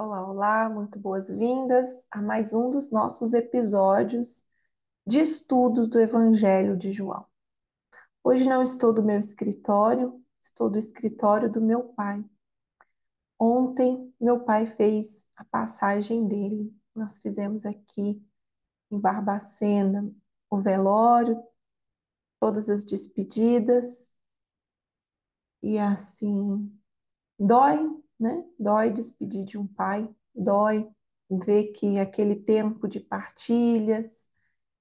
Olá, olá, muito boas-vindas a mais um dos nossos episódios de estudos do Evangelho de João. Hoje não estou do meu escritório, estou do escritório do meu pai. Ontem, meu pai fez a passagem dele. Nós fizemos aqui em Barbacena o velório, todas as despedidas, e assim dói, né? Dói despedir de um pai, dói ver que aquele tempo de partilhas,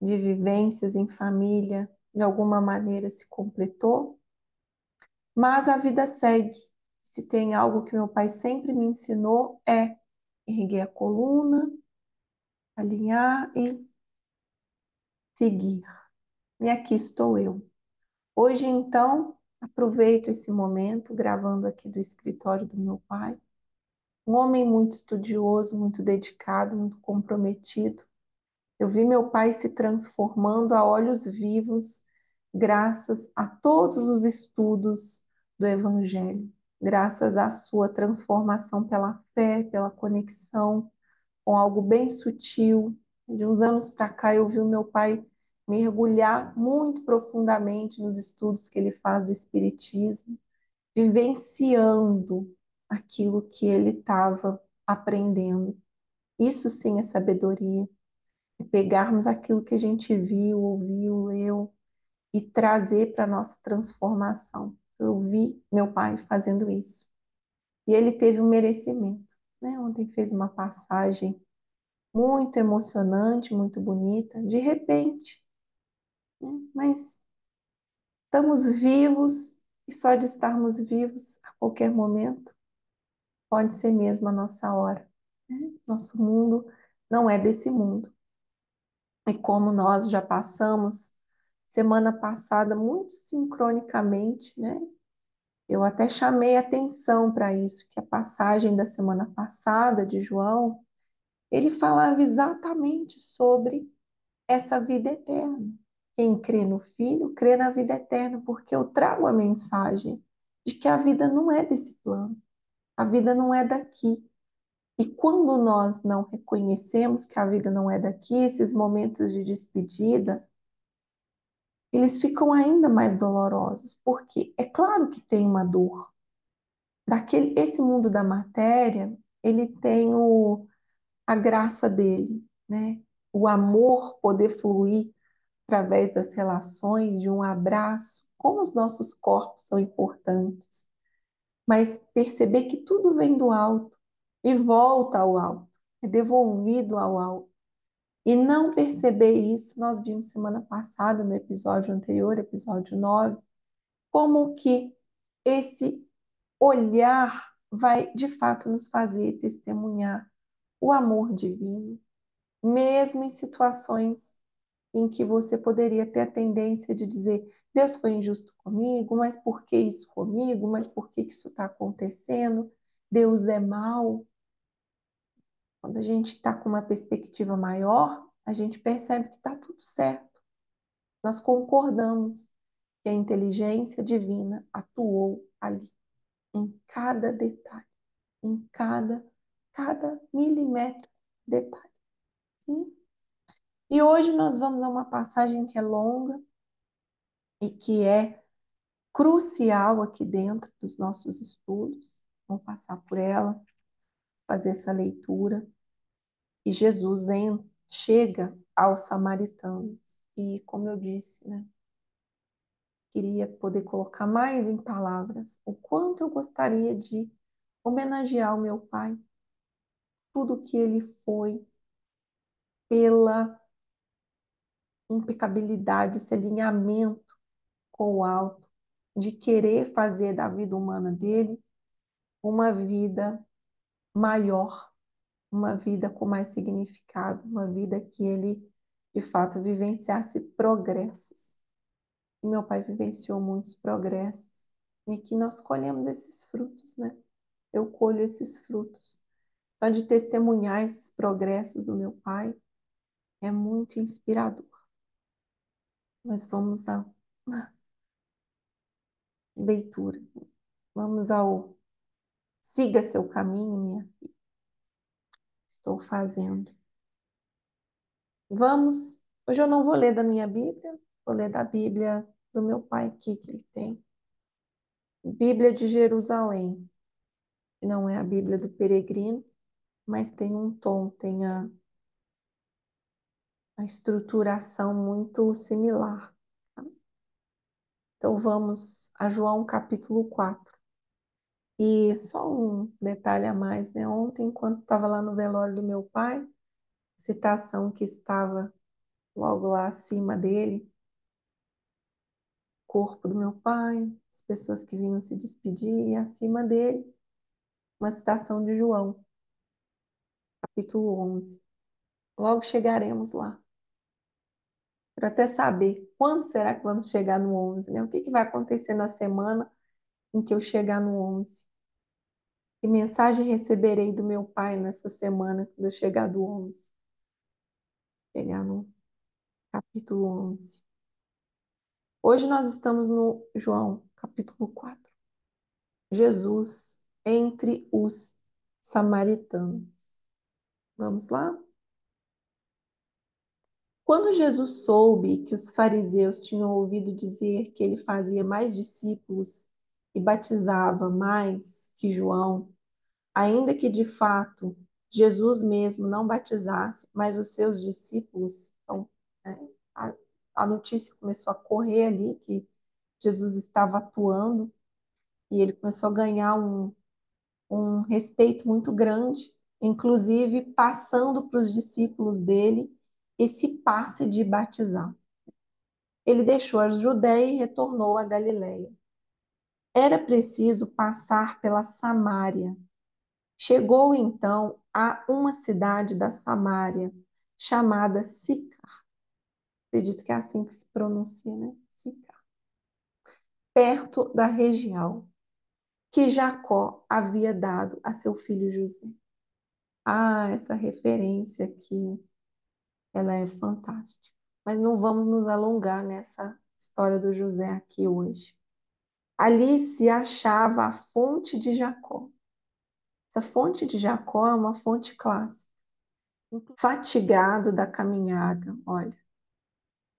de vivências em família, de alguma maneira se completou. Mas a vida segue. Se tem algo que meu pai sempre me ensinou é erguer a coluna, alinhar e seguir. E aqui estou eu. Hoje, então, aproveito esse momento gravando aqui do escritório do meu pai. Um homem muito estudioso, muito dedicado, muito comprometido. Eu vi meu pai se transformando a olhos vivos, graças a todos os estudos do Evangelho, graças à sua transformação pela fé, pela conexão com algo bem sutil. De uns anos para cá, eu vi o meu pai mergulhar muito profundamente nos estudos que ele faz do Espiritismo, vivenciando aquilo que ele estava aprendendo. Isso sim é sabedoria. É pegarmos aquilo que a gente viu, ouviu, leu e trazer para a nossa transformação. Eu vi meu pai fazendo isso. E ele teve um merecimento. Né? Ontem fez uma passagem muito emocionante, muito bonita. De repente, né? Mas estamos vivos e só de estarmos vivos a qualquer momento pode ser mesmo a nossa hora. Né? Nosso mundo não é desse mundo. E como nós já passamos semana passada muito sincronicamente, né? Eu até chamei atenção para isso, que a passagem da semana passada de João, ele falava exatamente sobre essa vida eterna. Quem crê no Filho, crê na vida eterna, porque eu trago a mensagem de que a vida não é desse plano, a vida não é daqui. E quando nós não reconhecemos que a vida não é daqui, esses momentos de despedida, eles ficam ainda mais dolorosos, porque é claro que tem uma dor. Daquele, esse mundo da matéria, ele tem o, a graça dele, né? O amor poder fluir através das relações, de um abraço, como os nossos corpos são importantes. Mas perceber que tudo vem do alto e volta ao alto, é devolvido ao alto. E não perceber isso, nós vimos semana passada, no episódio anterior, episódio 9, como que esse olhar vai de fato nos fazer testemunhar o amor divino, mesmo em situações em que você poderia ter a tendência de dizer: Deus foi injusto comigo, mas por que isso comigo? Mas por que isso está acontecendo? Deus é mau. Quando a gente está com uma perspectiva maior, a gente percebe que está tudo certo. Nós concordamos que a inteligência divina atuou ali, em cada detalhe, em cada, cada milímetro detalhe. Sim? E hoje nós vamos a uma passagem que é longa e que é crucial aqui dentro dos nossos estudos. Vamos passar por ela, fazer essa leitura. E Jesus chega aos samaritanos. E, como eu disse, né, queria poder colocar mais em palavras o quanto eu gostaria de homenagear o meu pai, tudo que ele foi, pela impecabilidade, esse alinhamento com o alto, de querer fazer da vida humana dele uma vida maior, uma vida com mais significado, uma vida que ele, de fato, vivenciasse progressos. E meu pai vivenciou muitos progressos, e que nós colhemos esses frutos, né? Eu colho esses frutos. Só de testemunhar esses progressos do meu pai é muito inspirador. Mas vamos à leitura. Vamos ao siga seu caminho, minha filha. estou fazendo. Vamos, hoje eu não vou ler da minha Bíblia, vou ler da Bíblia do meu pai aqui, que ele tem. Bíblia de Jerusalém, não é a Bíblia do peregrino, mas tem um tom, tem a, a estruturação muito similar. Tá? Então vamos a João capítulo 4. E só um detalhe a mais, né? Ontem, enquanto estava lá no velório do meu pai, citação que estava logo lá acima dele, corpo do meu pai, as pessoas que vinham se despedir, e acima dele, uma citação de João, capítulo 11. Logo chegaremos lá. Para até saber quando será que vamos chegar no 11, né? O que, que vai acontecer na semana em que eu chegar no 11? Que mensagem receberei do meu pai nessa semana quando eu chegar do 11? Chegar no capítulo 11. Hoje nós estamos no João, capítulo 4. Jesus entre os samaritanos. Vamos lá? Quando Jesus soube que os fariseus tinham ouvido dizer que ele fazia mais discípulos e batizava mais que João, ainda que de fato Jesus mesmo não batizasse, mas os seus discípulos, então, né, a, a notícia começou a correr ali que Jesus estava atuando e ele começou a ganhar um, um respeito muito grande, inclusive passando para os discípulos dele esse passe de batizar. Ele deixou a Judéia e retornou a Galiléia. Era preciso passar pela Samária. Chegou então a uma cidade da Samária chamada Sicar. Acredito que é assim que se pronuncia, né? Sicar. Perto da região que Jacó havia dado a seu filho José. Ah, essa referência aqui, ela é fantástica. Mas não vamos nos alongar nessa história do José aqui hoje. Ali se achava a fonte de Jacó. Essa fonte de Jacó é uma fonte clássica. Fatigado da caminhada, olha,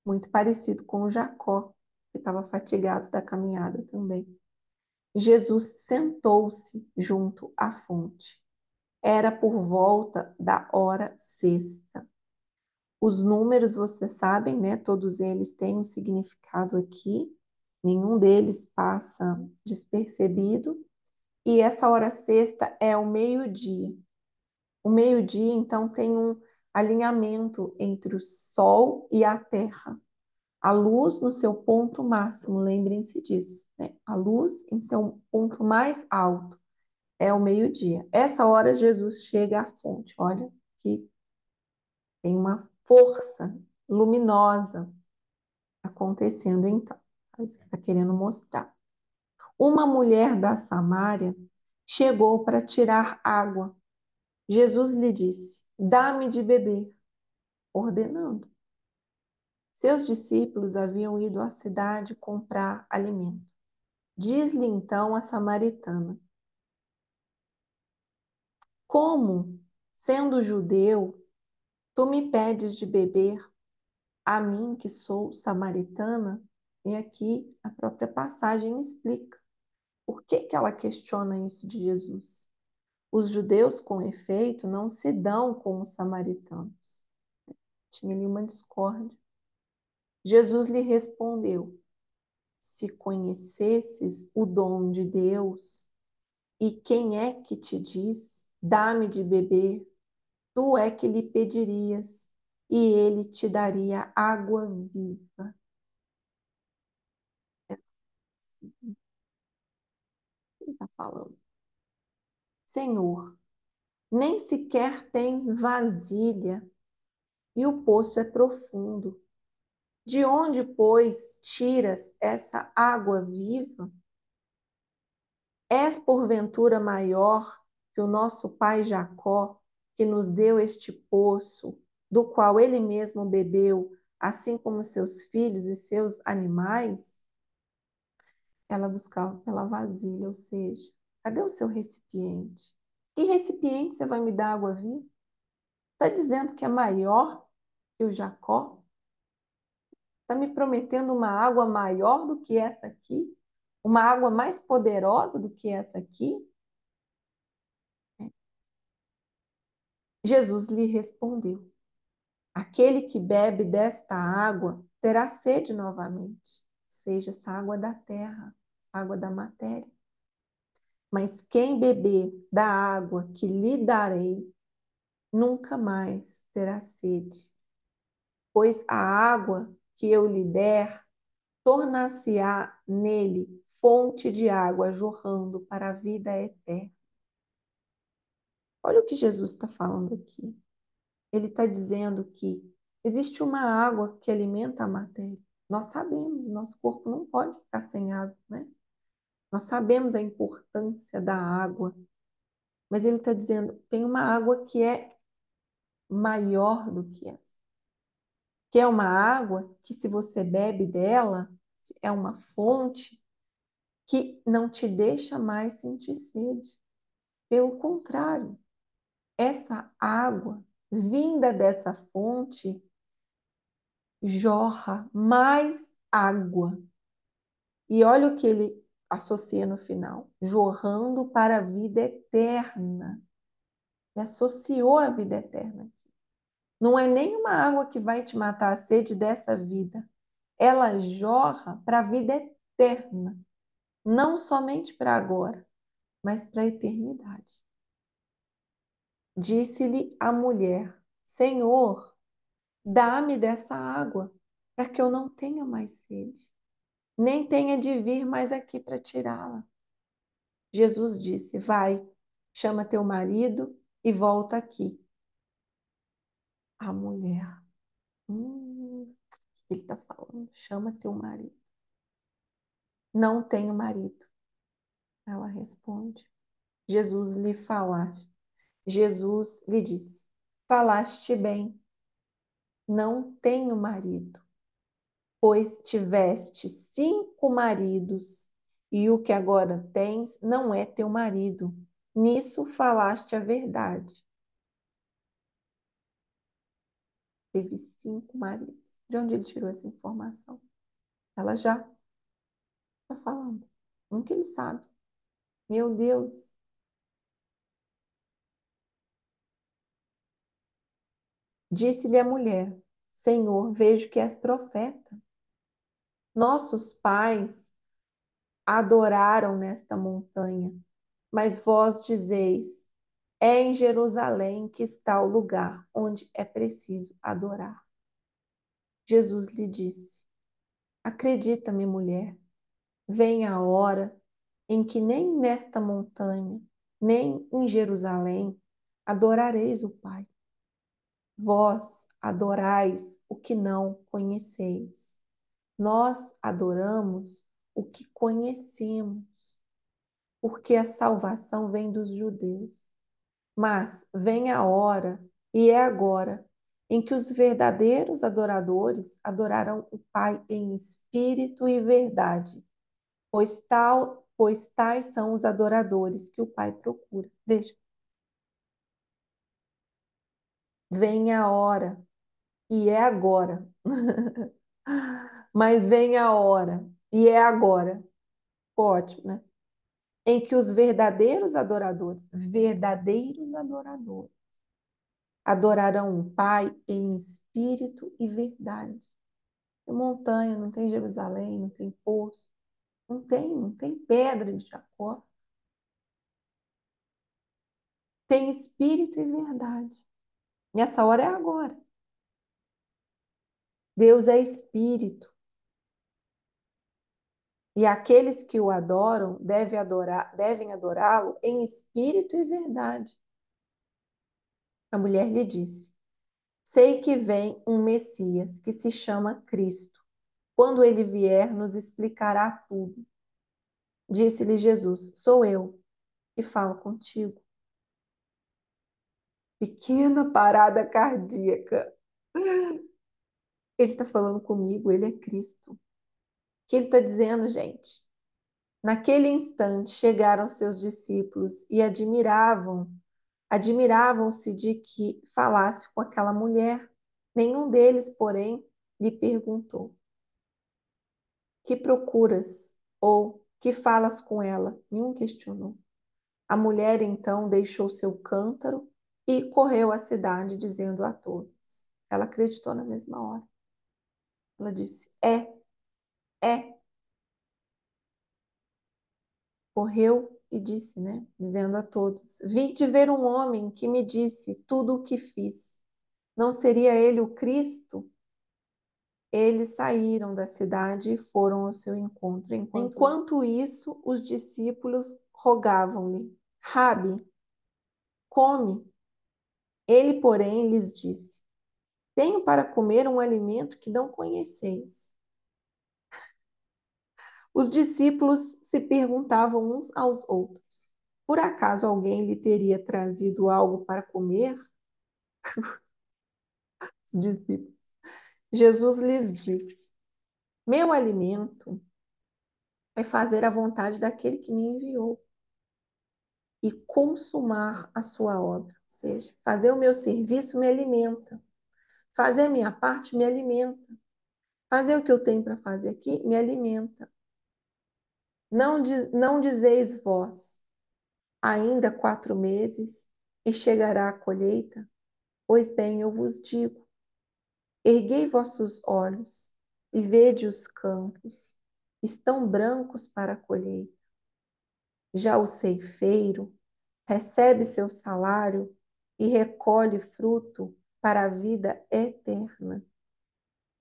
muito parecido com o Jacó, que estava fatigado da caminhada também. Jesus sentou-se junto à fonte. Era por volta da hora sexta. Os números, vocês sabem, né? Todos eles têm um significado aqui. Nenhum deles passa despercebido. E essa hora sexta é o meio-dia. O meio-dia, então, tem um alinhamento entre o Sol e a Terra. A luz no seu ponto máximo, lembrem-se disso. Né? A luz em seu ponto mais alto é o meio-dia. Essa hora Jesus chega à fonte. Olha que tem uma força luminosa acontecendo então. É isso que está querendo mostrar. Uma mulher da Samária chegou para tirar água. Jesus lhe disse: Dá-me de beber, ordenando. Seus discípulos haviam ido à cidade comprar alimento. Diz-lhe então a samaritana: Como, sendo judeu, tu me pedes de beber a mim que sou samaritana? E aqui a própria passagem explica por que, que ela questiona isso de Jesus. Os judeus, com efeito, não se dão com os samaritanos. Tinha ali uma discórdia. Jesus lhe respondeu: Se conhecesses o dom de Deus, e quem é que te diz, dá-me de beber, tu é que lhe pedirias, e ele te daria água viva. Ele está falando. Senhor, nem sequer tens vasilha, e o poço é profundo. De onde, pois, tiras essa água viva? És porventura maior que o nosso pai Jacó, que nos deu este poço, do qual ele mesmo bebeu, assim como seus filhos e seus animais? Ela buscava pela vasilha, ou seja, cadê o seu recipiente? Que recipiente você vai me dar água viva? Está dizendo que é maior que o Jacó? Está me prometendo uma água maior do que essa aqui? Uma água mais poderosa do que essa aqui? Jesus lhe respondeu: Aquele que bebe desta água terá sede novamente, seja essa água da terra, água da matéria. Mas quem beber da água que lhe darei, nunca mais terá sede, pois a água que eu lhe der tornar-se-á nele fonte de água jorrando para a vida eterna. Olha o que Jesus está falando aqui. Ele está dizendo que existe uma água que alimenta a matéria. Nós sabemos, nosso corpo não pode ficar sem água, né? Nós sabemos a importância da água. Mas ele está dizendo, tem uma água que é maior do que essa. Que é uma água que, se você bebe dela, é uma fonte que não te deixa mais sentir sede. Pelo contrário, essa água vinda dessa fonte jorra mais água. E olha o que ele associa no final: jorrando para a vida eterna. Ele associou a vida eterna. Não é nenhuma água que vai te matar a sede dessa vida. Ela jorra para a vida eterna. Não somente para agora, mas para a eternidade. Disse-lhe a mulher: Senhor, dá-me dessa água, para que eu não tenha mais sede, nem tenha de vir mais aqui para tirá-la. Jesus disse: Vai, chama teu marido e volta aqui. A mulher, hum, ele está falando, chama teu marido. Não tenho marido. Ela responde. Jesus lhe falaste Jesus lhe disse: Falaste bem, não tenho marido, pois tiveste cinco maridos, e o que agora tens não é teu marido. Nisso falaste a verdade. Teve cinco maridos. De onde ele tirou essa informação? Ela já está falando. Que ele sabe? Meu Deus, Disse-lhe a mulher: Senhor, vejo que és profeta. Nossos pais adoraram nesta montanha, mas vós dizeis: é em Jerusalém que está o lugar onde é preciso adorar. Jesus lhe disse: Acredita-me, mulher, vem a hora em que nem nesta montanha, nem em Jerusalém adorareis o Pai. Vós adorais o que não conheceis. Nós adoramos o que conhecemos, porque a salvação vem dos judeus. Mas vem a hora, e é agora, em que os verdadeiros adoradores adorarão o Pai em espírito e verdade, pois, tal, pois tais são os adoradores que o Pai procura. Veja, vem a hora, e é agora. Mas vem a hora, e é agora. Ótimo, né? Em que os verdadeiros adoradores, verdadeiros adoradores, adorarão o Pai em espírito e verdade. Tem montanha, não tem Jerusalém, não tem poço, não tem, não tem pedra de Jacó. Tem espírito e verdade. E essa hora é agora. Deus é espírito. E aqueles que o adoram devem adorar, devem adorá-lo em espírito e verdade. A mulher lhe disse: Sei que vem um Messias que se chama Cristo. Quando ele vier, nos explicará tudo. Disse-lhe Jesus: Sou eu que falo contigo pequena parada cardíaca. Ele está falando comigo, ele é Cristo. O que ele está dizendo, gente? Naquele instante chegaram seus discípulos e admiravam admiravam-se de que falasse com aquela mulher. Nenhum deles, porém, lhe perguntou: Que procuras? Ou que falas com ela? Nenhum questionou. A mulher então deixou seu cântaro e correu à cidade, dizendo a todos. Ela acreditou na mesma hora. Ela disse: É, é. Correu e disse, né? Dizendo a todos: Vi de ver um homem que me disse tudo o que fiz. Não seria ele o Cristo? Eles saíram da cidade e foram ao seu encontro. Enquanto, Enquanto isso, os discípulos rogavam-lhe: Rabi, come. Ele, porém, lhes disse: Tenho para comer um alimento que não conheceis. Os discípulos se perguntavam uns aos outros: Por acaso alguém lhe teria trazido algo para comer? Os discípulos. Jesus lhes disse: Meu alimento é fazer a vontade daquele que me enviou e consumar a sua obra. Seja, fazer o meu serviço me alimenta. Fazer a minha parte me alimenta. Fazer o que eu tenho para fazer aqui me alimenta. Não, diz, não dizeis vós, ainda quatro meses e chegará a colheita? Pois bem, eu vos digo, erguei vossos olhos e vede os campos, estão brancos para a colheita. Já o ceifeiro recebe seu salário e recolhe fruto para a vida eterna,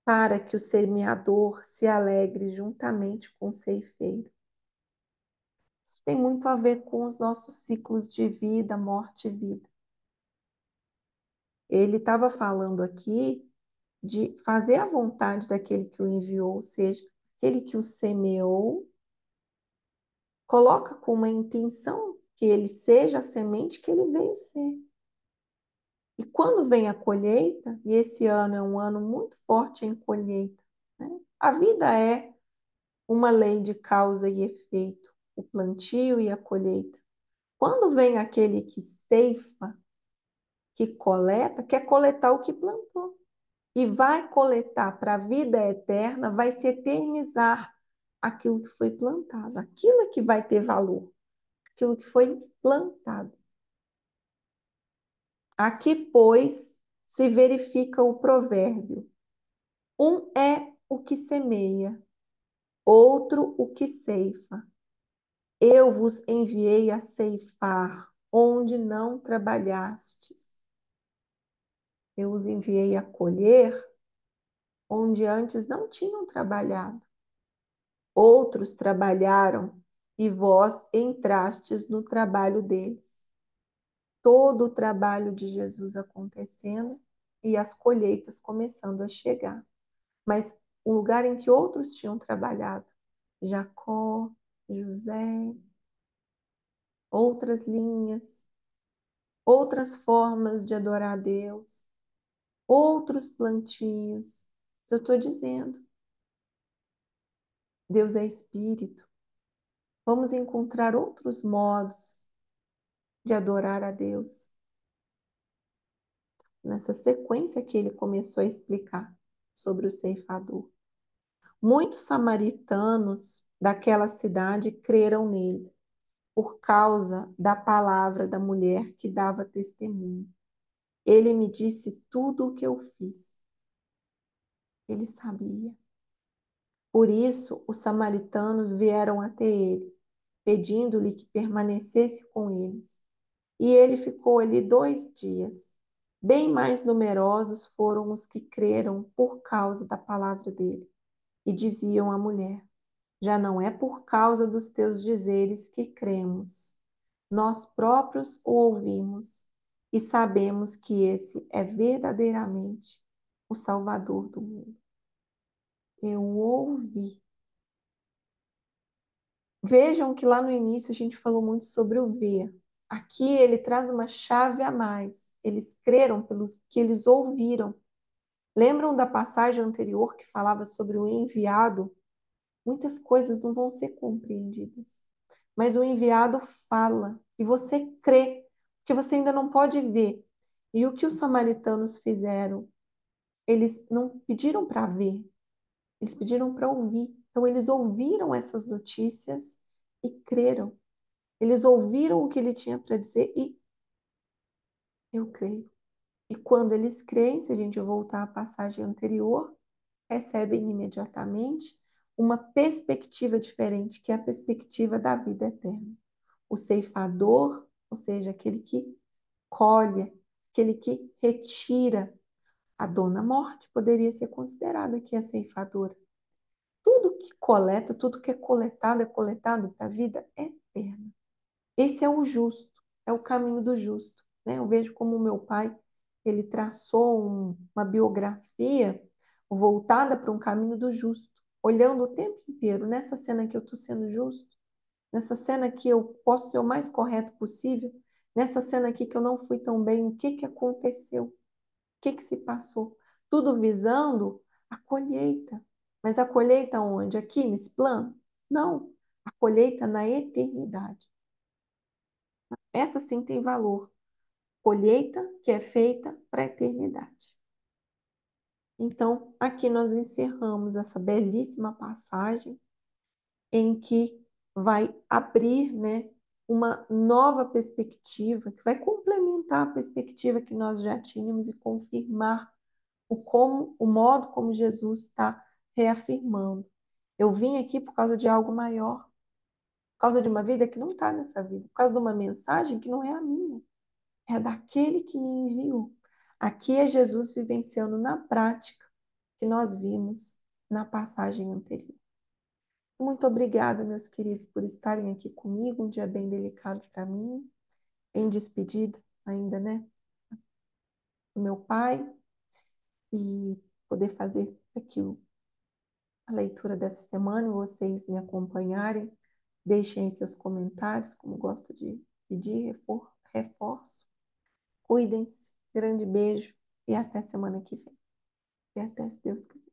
para que o semeador se alegre juntamente com o ceifeiro. Isso tem muito a ver com os nossos ciclos de vida, morte e vida. Ele estava falando aqui de fazer a vontade daquele que o enviou, ou seja, aquele que o semeou, coloca com uma intenção que ele seja a semente que ele veio ser. E quando vem a colheita, e esse ano é um ano muito forte em colheita, né? a vida é uma lei de causa e efeito o plantio e a colheita. Quando vem aquele que ceifa, que coleta, quer coletar o que plantou. E vai coletar para a vida eterna, vai se eternizar aquilo que foi plantado. Aquilo é que vai ter valor. Aquilo que foi plantado. Aqui, pois, se verifica o provérbio: um é o que semeia, outro o que ceifa. Eu vos enviei a ceifar onde não trabalhastes. Eu os enviei a colher onde antes não tinham trabalhado. Outros trabalharam e vós entrastes no trabalho deles. Todo o trabalho de Jesus acontecendo e as colheitas começando a chegar. Mas o lugar em que outros tinham trabalhado, Jacó, José, outras linhas, outras formas de adorar a Deus, outros plantios. Eu estou dizendo. Deus é espírito. Vamos encontrar outros modos de adorar a Deus. Nessa sequência que ele começou a explicar sobre o ceifador. Muitos samaritanos daquela cidade creram nele, por causa da palavra da mulher que dava testemunho. Ele me disse tudo o que eu fiz. Ele sabia. Por isso, os samaritanos vieram até ele, pedindo-lhe que permanecesse com eles. E ele ficou ali dois dias. Bem mais numerosos foram os que creram por causa da palavra dele. E diziam à mulher: já não é por causa dos teus dizeres que cremos. Nós próprios o ouvimos e sabemos que esse é verdadeiramente o Salvador do mundo. Eu ouvi. Vejam que lá no início a gente falou muito sobre o ver. Aqui ele traz uma chave a mais. Eles creram pelo que eles ouviram. Lembram da passagem anterior que falava sobre o enviado muitas coisas não vão ser compreendidas. Mas o enviado fala e você crê, porque você ainda não pode ver. E o que os samaritanos fizeram? Eles não pediram para ver, eles pediram para ouvir. Então, eles ouviram essas notícias e creram. Eles ouviram o que ele tinha para dizer e eu creio. E quando eles creem, se a gente voltar à passagem anterior, recebem imediatamente uma perspectiva diferente, que é a perspectiva da vida eterna. O ceifador, ou seja, aquele que colhe, aquele que retira. A dona morte poderia ser considerada aqui a ceifadora. Tudo que coleta, tudo que é coletado, é coletado para a vida eterna. Esse é o justo, é o caminho do justo. Né? Eu vejo como o meu pai, ele traçou um, uma biografia voltada para um caminho do justo, olhando o tempo inteiro nessa cena que eu estou sendo justo, nessa cena que eu posso ser o mais correto possível, nessa cena aqui que eu não fui tão bem, o que, que aconteceu? O que, que se passou? Tudo visando a colheita. Mas a colheita onde? Aqui, nesse plano? Não. A colheita na eternidade. Essa sim tem valor. Colheita que é feita para a eternidade. Então, aqui nós encerramos essa belíssima passagem em que vai abrir, né, uma nova perspectiva que vai complementar a perspectiva que nós já tínhamos e confirmar o como, o modo como Jesus está reafirmando. Eu vim aqui por causa de algo maior, por causa de uma vida que não está nessa vida, por causa de uma mensagem que não é a minha, é daquele que me enviou. Aqui é Jesus vivenciando na prática que nós vimos na passagem anterior. Muito obrigada, meus queridos, por estarem aqui comigo. Um dia bem delicado para mim, em despedida ainda, né? Do meu pai, e poder fazer aqui a leitura dessa semana, vocês me acompanharem. Deixem seus comentários, como gosto de pedir, reforço. Cuidem-se. Grande beijo e até semana que vem. E até se Deus quiser.